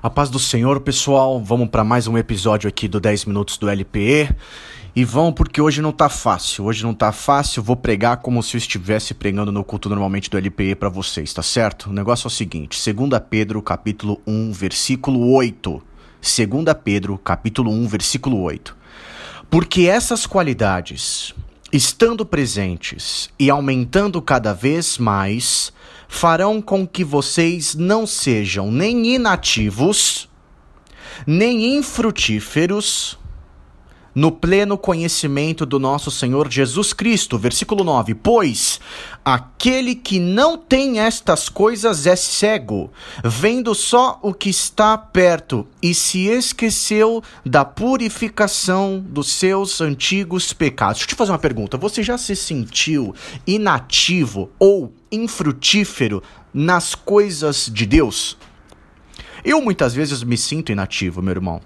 A paz do Senhor, pessoal. Vamos para mais um episódio aqui do 10 minutos do LPE. E vão porque hoje não tá fácil. Hoje não tá fácil. Vou pregar como se eu estivesse pregando no culto normalmente do LPE para vocês, tá certo? O negócio é o seguinte: 2 Pedro, capítulo 1, versículo 8. 2 Pedro, capítulo 1, versículo 8. Porque essas qualidades, estando presentes e aumentando cada vez mais, farão com que vocês não sejam nem inativos, nem infrutíferos no pleno conhecimento do nosso Senhor Jesus Cristo. Versículo 9: Pois aquele que não tem estas coisas é cego, vendo só o que está perto, e se esqueceu da purificação dos seus antigos pecados. Deixa eu te fazer uma pergunta: você já se sentiu inativo ou infrutífero nas coisas de Deus? Eu muitas vezes me sinto inativo, meu irmão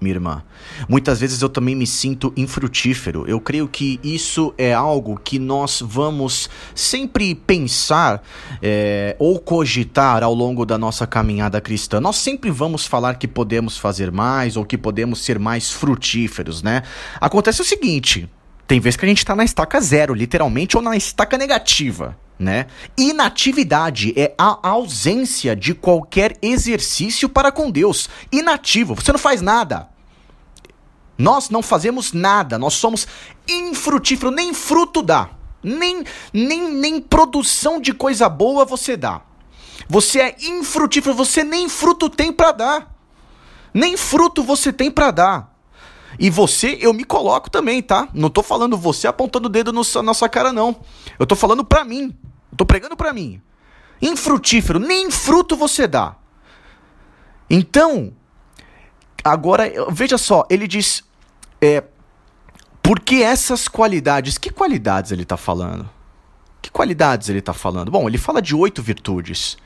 minha irmã. Muitas vezes eu também me sinto infrutífero. Eu creio que isso é algo que nós vamos sempre pensar é, ou cogitar ao longo da nossa caminhada cristã. Nós sempre vamos falar que podemos fazer mais ou que podemos ser mais frutíferos, né? Acontece o seguinte: tem vezes que a gente está na estaca zero, literalmente, ou na estaca negativa né? Inatividade é a ausência de qualquer exercício para com Deus. Inativo, você não faz nada. Nós não fazemos nada, nós somos infrutíferos, nem fruto dá. Nem, nem, nem produção de coisa boa você dá. Você é infrutífero, você nem fruto tem para dar. Nem fruto você tem para dar. E você, eu me coloco também, tá? Não tô falando você apontando o dedo no, na nossa cara, não. Eu tô falando pra mim. Eu tô pregando pra mim. Infrutífero, nem fruto você dá. Então, agora, veja só, ele diz. É, porque essas qualidades. Que qualidades ele está falando? Que qualidades ele está falando? Bom, ele fala de oito virtudes.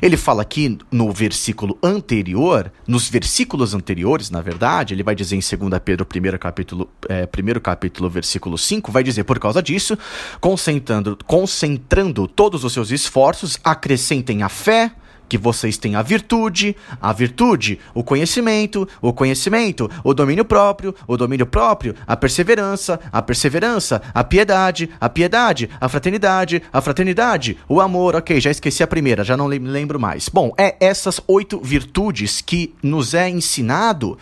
Ele fala aqui no versículo anterior, nos versículos anteriores, na verdade, ele vai dizer em 2 Pedro, primeiro capítulo, é, primeiro capítulo, versículo 5, vai dizer, por causa disso, concentrando, concentrando todos os seus esforços, acrescentem a fé, que vocês têm a virtude, a virtude, o conhecimento, o conhecimento, o domínio próprio, o domínio próprio, a perseverança, a perseverança, a piedade, a piedade, a fraternidade, a fraternidade, o amor. Ok, já esqueci a primeira, já não lembro mais. Bom, é essas oito virtudes que nos é ensinado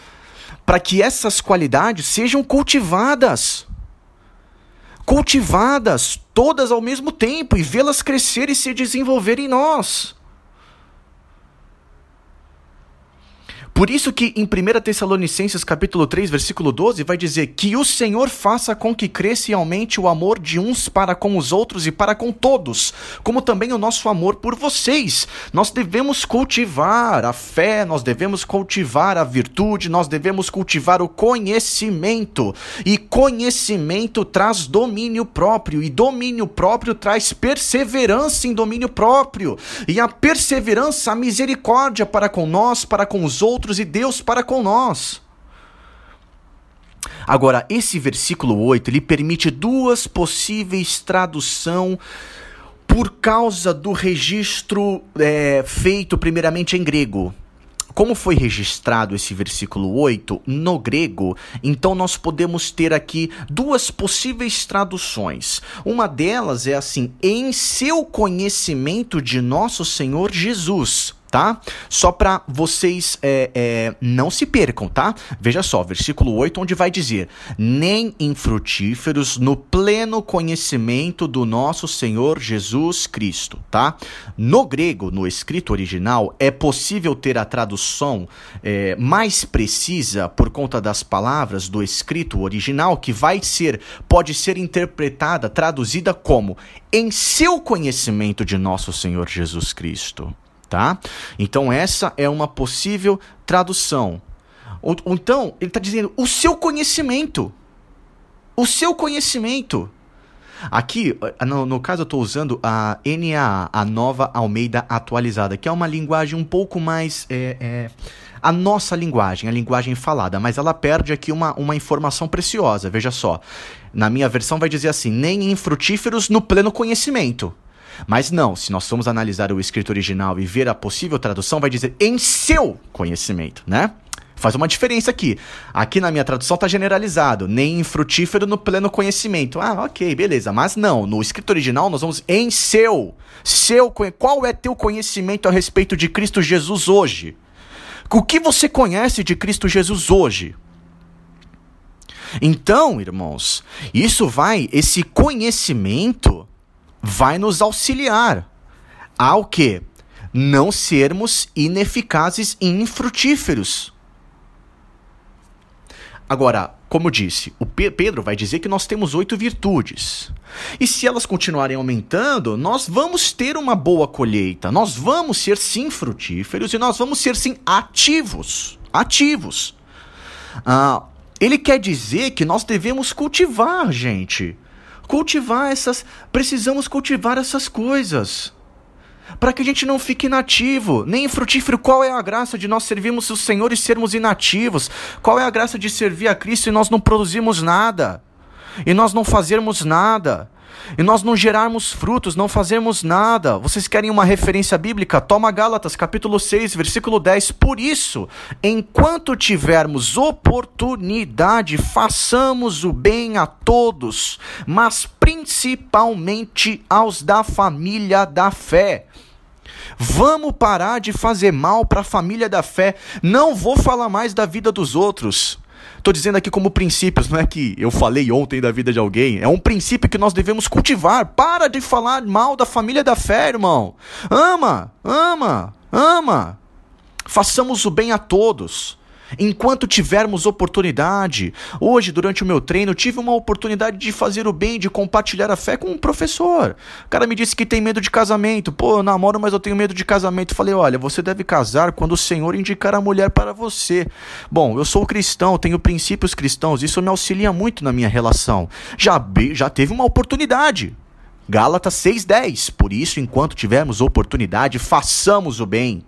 para que essas qualidades sejam cultivadas. Cultivadas todas ao mesmo tempo e vê-las crescer e se desenvolver em nós. Por isso que em 1 Tessalonicenses capítulo 3, versículo 12, vai dizer que o Senhor faça com que cresça e aumente o amor de uns para com os outros e para com todos, como também o nosso amor por vocês. Nós devemos cultivar a fé, nós devemos cultivar a virtude, nós devemos cultivar o conhecimento. E conhecimento traz domínio próprio, e domínio próprio traz perseverança em domínio próprio. E a perseverança, a misericórdia para com nós, para com os outros outros e Deus para com nós. Agora, esse versículo 8, ele permite duas possíveis tradução por causa do registro é, feito primeiramente em grego. Como foi registrado esse versículo 8 no grego, então nós podemos ter aqui duas possíveis traduções. Uma delas é assim: em seu conhecimento de nosso Senhor Jesus tá? Só para vocês é, é, não se percam, tá? Veja só, versículo 8, onde vai dizer: Nem infrutíferos no pleno conhecimento do nosso Senhor Jesus Cristo, tá? No grego, no escrito original, é possível ter a tradução é, mais precisa por conta das palavras do escrito original, que vai ser, pode ser interpretada, traduzida como em seu conhecimento de nosso Senhor Jesus Cristo tá? Então essa é uma possível tradução. Ou, então ele está dizendo o seu conhecimento, o seu conhecimento. Aqui, eh, no, no caso, eu estou usando a NAA, a nova Almeida atualizada, que é uma linguagem um pouco mais. É, é, a nossa linguagem, a linguagem falada, mas ela perde aqui uma, uma informação preciosa. Veja só. Na minha versão vai dizer assim: nem infrutíferos no pleno conhecimento. Mas não, se nós formos analisar o escrito original e ver a possível tradução, vai dizer em seu conhecimento, né? Faz uma diferença aqui. Aqui na minha tradução tá generalizado, nem frutífero no pleno conhecimento. Ah, ok, beleza. Mas não, no escrito original nós vamos em seu. Seu, qual é teu conhecimento a respeito de Cristo Jesus hoje? O que você conhece de Cristo Jesus hoje? Então, irmãos, isso vai, esse conhecimento vai nos auxiliar ao que? Não sermos ineficazes e infrutíferos. Agora, como disse, o Pedro vai dizer que nós temos oito virtudes. E se elas continuarem aumentando, nós vamos ter uma boa colheita. Nós vamos ser sim frutíferos e nós vamos ser sim ativos. Ativos. Ah, ele quer dizer que nós devemos cultivar, gente. Cultivar essas. Precisamos cultivar essas coisas para que a gente não fique inativo, nem frutífero. Qual é a graça de nós servirmos o Senhor e sermos inativos? Qual é a graça de servir a Cristo e nós não produzirmos nada? E nós não fazermos nada? E nós não gerarmos frutos, não fazermos nada. Vocês querem uma referência bíblica? Toma Gálatas, capítulo 6, versículo 10. Por isso, enquanto tivermos oportunidade, façamos o bem a todos, mas principalmente aos da família da fé. Vamos parar de fazer mal para a família da fé. Não vou falar mais da vida dos outros. Estou dizendo aqui como princípios, não é que eu falei ontem da vida de alguém. É um princípio que nós devemos cultivar. Para de falar mal da família da fé, irmão. Ama, ama, ama. Façamos o bem a todos enquanto tivermos oportunidade. Hoje, durante o meu treino, tive uma oportunidade de fazer o bem, de compartilhar a fé com um professor. O cara me disse que tem medo de casamento. Pô, eu namoro, mas eu tenho medo de casamento. Falei, olha, você deve casar quando o Senhor indicar a mulher para você. Bom, eu sou cristão, tenho princípios cristãos, isso me auxilia muito na minha relação. Já, já teve uma oportunidade. Gálatas 6,10. Por isso, enquanto tivermos oportunidade, façamos o bem.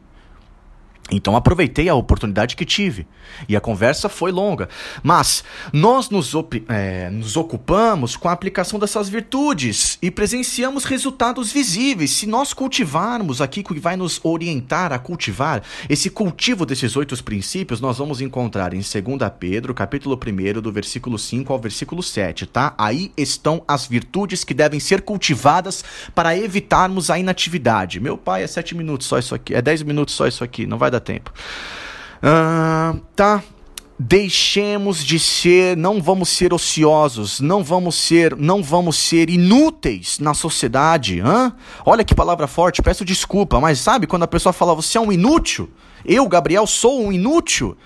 Então aproveitei a oportunidade que tive. E a conversa foi longa. Mas nós nos, é, nos, ocupamos com a aplicação dessas virtudes e presenciamos resultados visíveis. Se nós cultivarmos aqui, que vai nos orientar a cultivar, esse cultivo desses oito princípios, nós vamos encontrar em 2 Pedro, capítulo 1, do versículo 5 ao versículo 7, tá? Aí estão as virtudes que devem ser cultivadas para evitarmos a inatividade. Meu pai, é sete minutos só isso aqui, é dez minutos só isso aqui, não vai dar tempo. Uh, tá. Deixemos de ser, não vamos ser ociosos, não vamos ser, não vamos ser inúteis na sociedade. Hã? Olha que palavra forte, peço desculpa, mas sabe quando a pessoa fala você é um inútil? Eu, Gabriel, sou um inútil.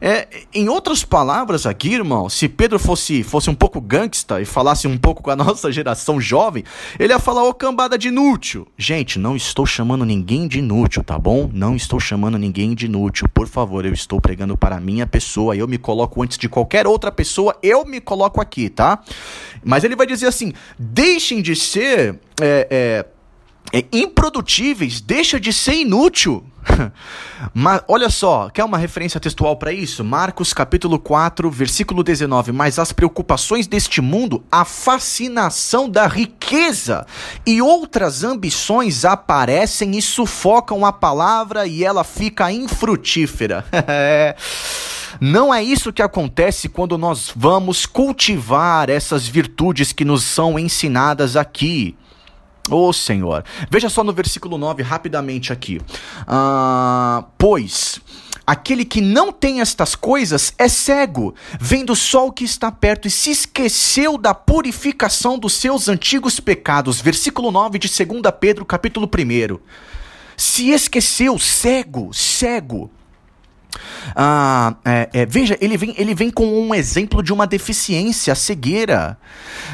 É, em outras palavras aqui, irmão, se Pedro fosse, fosse um pouco gangsta e falasse um pouco com a nossa geração jovem, ele ia falar, ô cambada de inútil. Gente, não estou chamando ninguém de inútil, tá bom? Não estou chamando ninguém de inútil. Por favor, eu estou pregando para a minha pessoa. Eu me coloco antes de qualquer outra pessoa, eu me coloco aqui, tá? Mas ele vai dizer assim: deixem de ser. É, é, é, improdutíveis, deixa de ser inútil. Mas olha só, quer uma referência textual para isso? Marcos capítulo 4, versículo 19. Mas as preocupações deste mundo, a fascinação da riqueza e outras ambições aparecem e sufocam a palavra e ela fica infrutífera. Não é isso que acontece quando nós vamos cultivar essas virtudes que nos são ensinadas aqui. Ô oh, Senhor. Veja só no versículo 9, rapidamente aqui. Ah, pois. Aquele que não tem estas coisas é cego, vendo só o que está perto e se esqueceu da purificação dos seus antigos pecados. Versículo 9 de 2 Pedro, capítulo 1. Se esqueceu, cego, cego. Ah, é, é, veja, ele vem, ele vem com um exemplo de uma deficiência, a cegueira.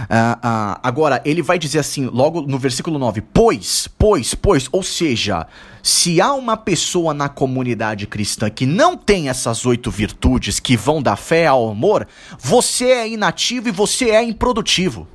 Ah, ah, agora, ele vai dizer assim, logo no versículo 9: Pois, pois, pois, ou seja, se há uma pessoa na comunidade cristã que não tem essas oito virtudes que vão da fé ao amor, você é inativo e você é improdutivo.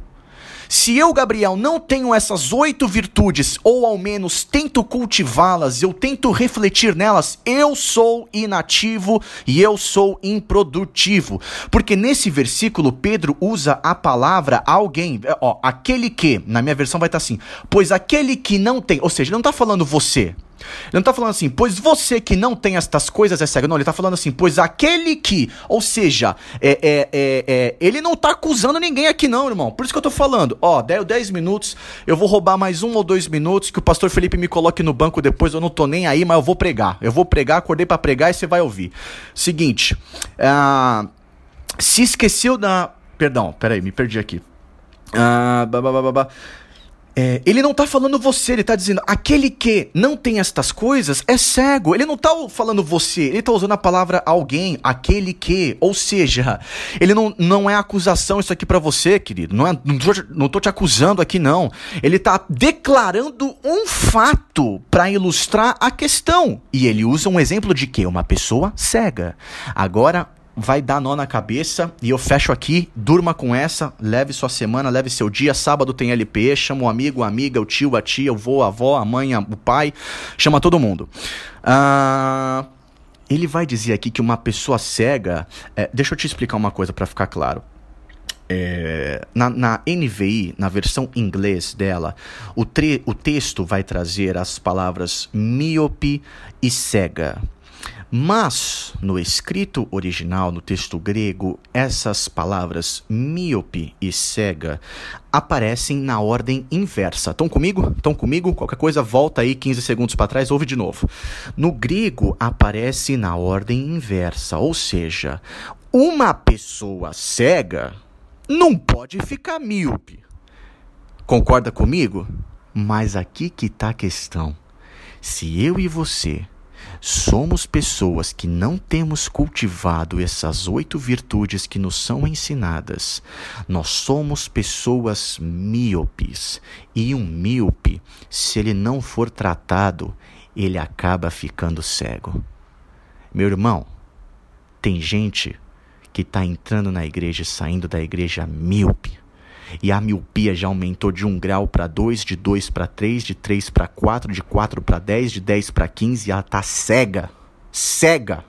Se eu, Gabriel, não tenho essas oito virtudes, ou ao menos tento cultivá-las, eu tento refletir nelas, eu sou inativo e eu sou improdutivo. Porque nesse versículo, Pedro usa a palavra alguém, ó, aquele que, na minha versão vai estar assim, pois aquele que não tem, ou seja, ele não está falando você, ele não está falando assim, pois você que não tem estas coisas é cego. Não, ele está falando assim, pois aquele que. Ou seja, é, é, é, é ele não está acusando ninguém aqui, não, irmão. Por isso que eu estou falando. Ó, 10 minutos, eu vou roubar mais um ou dois minutos que o pastor Felipe me coloque no banco depois. Eu não tô nem aí, mas eu vou pregar. Eu vou pregar, acordei para pregar e você vai ouvir. Seguinte, uh, se esqueceu da. Perdão, peraí, me perdi aqui. Uh, babá. É, ele não está falando você, ele está dizendo aquele que não tem estas coisas é cego. Ele não está falando você, ele está usando a palavra alguém, aquele que. Ou seja, ele não, não é acusação isso aqui para você, querido. Não, é, não, tô, não tô te acusando aqui, não. Ele está declarando um fato para ilustrar a questão. E ele usa um exemplo de que? Uma pessoa cega. Agora, vai dar nó na cabeça e eu fecho aqui, durma com essa, leve sua semana, leve seu dia, sábado tem LP, chama o amigo, a amiga, o tio, a tia, o vô, a avó, a mãe, o pai, chama todo mundo. Uh, ele vai dizer aqui que uma pessoa cega, é, deixa eu te explicar uma coisa para ficar claro. É, na, na, NVI, na versão inglês dela, o, tre o texto vai trazer as palavras míope e cega. Mas, no escrito original, no texto grego, essas palavras míope e cega aparecem na ordem inversa. Estão comigo? Estão comigo? Qualquer coisa, volta aí 15 segundos para trás, ouve de novo. No grego, aparece na ordem inversa, ou seja, uma pessoa cega não pode ficar míope. Concorda comigo? Mas aqui que está a questão. Se eu e você somos pessoas que não temos cultivado essas oito virtudes que nos são ensinadas, nós somos pessoas míopes. E um míope, se ele não for tratado, ele acaba ficando cego. Meu irmão, tem gente que está entrando na igreja e saindo da igreja míope e a miopia já aumentou de 1 grau para 2, de 2 para 3, de 3 para 4, de 4 para 10, de 10 para 15, e ela está cega. Cega.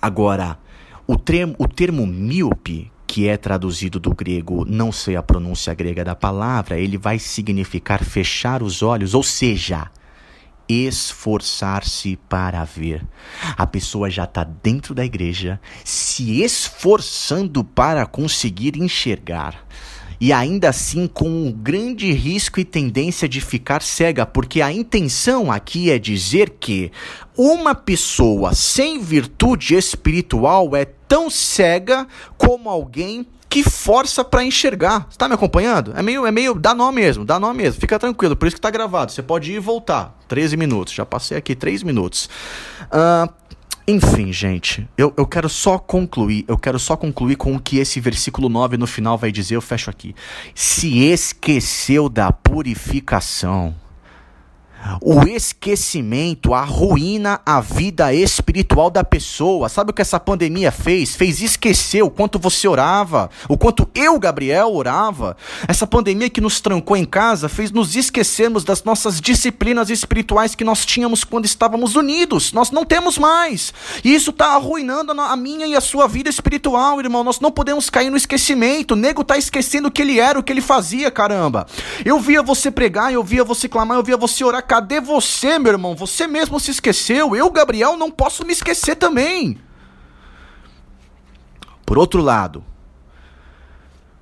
Agora, o termo, o termo míope, que é traduzido do grego, não sei a pronúncia grega da palavra, ele vai significar fechar os olhos, ou seja, esforçar-se para ver. A pessoa já está dentro da igreja, se esforçando para conseguir enxergar. E ainda assim com um grande risco e tendência de ficar cega, porque a intenção aqui é dizer que uma pessoa sem virtude espiritual é tão cega como alguém que força para enxergar. Você tá me acompanhando? É meio, é meio, dá nó mesmo, dá nó mesmo. Fica tranquilo, por isso que tá gravado. Você pode ir e voltar. 13 minutos, já passei aqui 3 minutos. Uh, enfim, gente, eu, eu quero só concluir, eu quero só concluir com o que esse versículo 9 no final vai dizer, eu fecho aqui. Se esqueceu da purificação o esquecimento arruína a vida espiritual da pessoa. Sabe o que essa pandemia fez? Fez esquecer o quanto você orava, o quanto eu, Gabriel, orava. Essa pandemia que nos trancou em casa fez nos esquecermos das nossas disciplinas espirituais que nós tínhamos quando estávamos unidos. Nós não temos mais. E isso está arruinando a minha e a sua vida espiritual, irmão. Nós não podemos cair no esquecimento. O nego está esquecendo o que ele era, o que ele fazia, caramba. Eu via você pregar, eu via você clamar, eu via você orar Cadê você, meu irmão? Você mesmo se esqueceu. Eu, Gabriel, não posso me esquecer também. Por outro lado,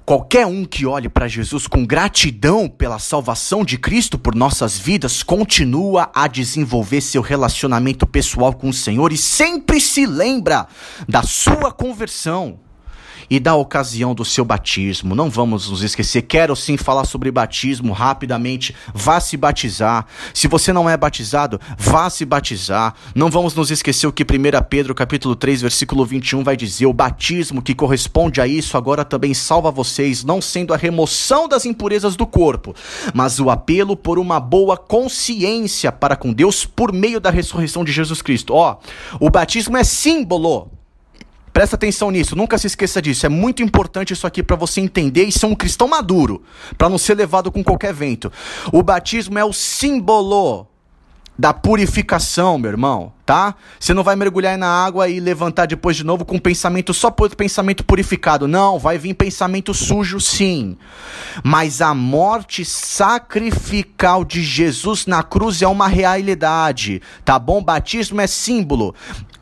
Qualquer um que olhe para Jesus com gratidão pela salvação de Cristo por nossas vidas continua a desenvolver seu relacionamento pessoal com o Senhor e sempre se lembra da sua conversão e da ocasião do seu batismo. Não vamos nos esquecer. Quero sim falar sobre batismo rapidamente. Vá se batizar. Se você não é batizado, vá se batizar. Não vamos nos esquecer o que 1 Pedro capítulo 3, versículo 21 vai dizer: o batismo que corresponde a isso agora também salva vocês, não sendo a remoção das impurezas do corpo, mas o apelo por uma boa consciência para com Deus por meio da ressurreição de Jesus Cristo. Ó, o batismo é símbolo Presta atenção nisso, nunca se esqueça disso. É muito importante isso aqui para você entender e ser um cristão maduro, para não ser levado com qualquer vento. O batismo é o símbolo da purificação, meu irmão, tá? Você não vai mergulhar na água e levantar depois de novo com pensamento só por pensamento purificado. Não, vai vir pensamento sujo sim. Mas a morte sacrificial de Jesus na cruz é uma realidade, tá bom? Batismo é símbolo.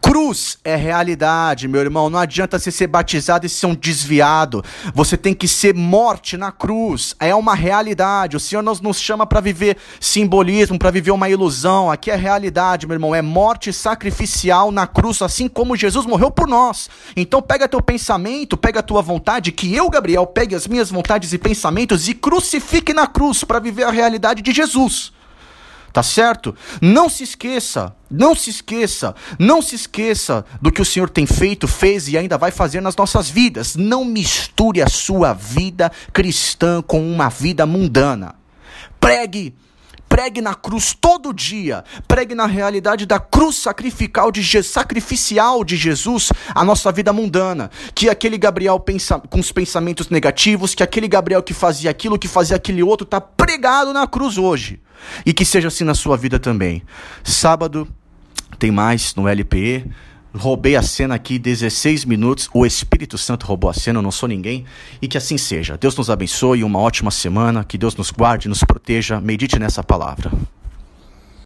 Cruz é realidade, meu irmão. Não adianta você ser batizado e ser um desviado. Você tem que ser morte na cruz. É uma realidade. O Senhor nos, chama para viver simbolismo, para viver uma ilusão. Aqui é realidade, meu irmão. É morte sacrificial na cruz, assim como Jesus morreu por nós. Então pega teu pensamento, pega tua vontade, que eu, Gabriel, pegue as minhas vontades e pensamentos e crucifique na cruz para viver a realidade de Jesus. Tá certo? Não se esqueça, não se esqueça, não se esqueça do que o Senhor tem feito, fez e ainda vai fazer nas nossas vidas. Não misture a sua vida cristã com uma vida mundana. Pregue pregue na cruz todo dia, pregue na realidade da cruz sacrificial de, sacrificial de Jesus a nossa vida mundana. Que aquele Gabriel pensa, com os pensamentos negativos, que aquele Gabriel que fazia aquilo, que fazia aquele outro, está pregado na cruz hoje. E que seja assim na sua vida também. Sábado tem mais no LPE. Roubei a cena aqui 16 minutos. O Espírito Santo roubou a cena, eu não sou ninguém. E que assim seja. Deus nos abençoe, uma ótima semana. Que Deus nos guarde, nos proteja. Medite nessa palavra.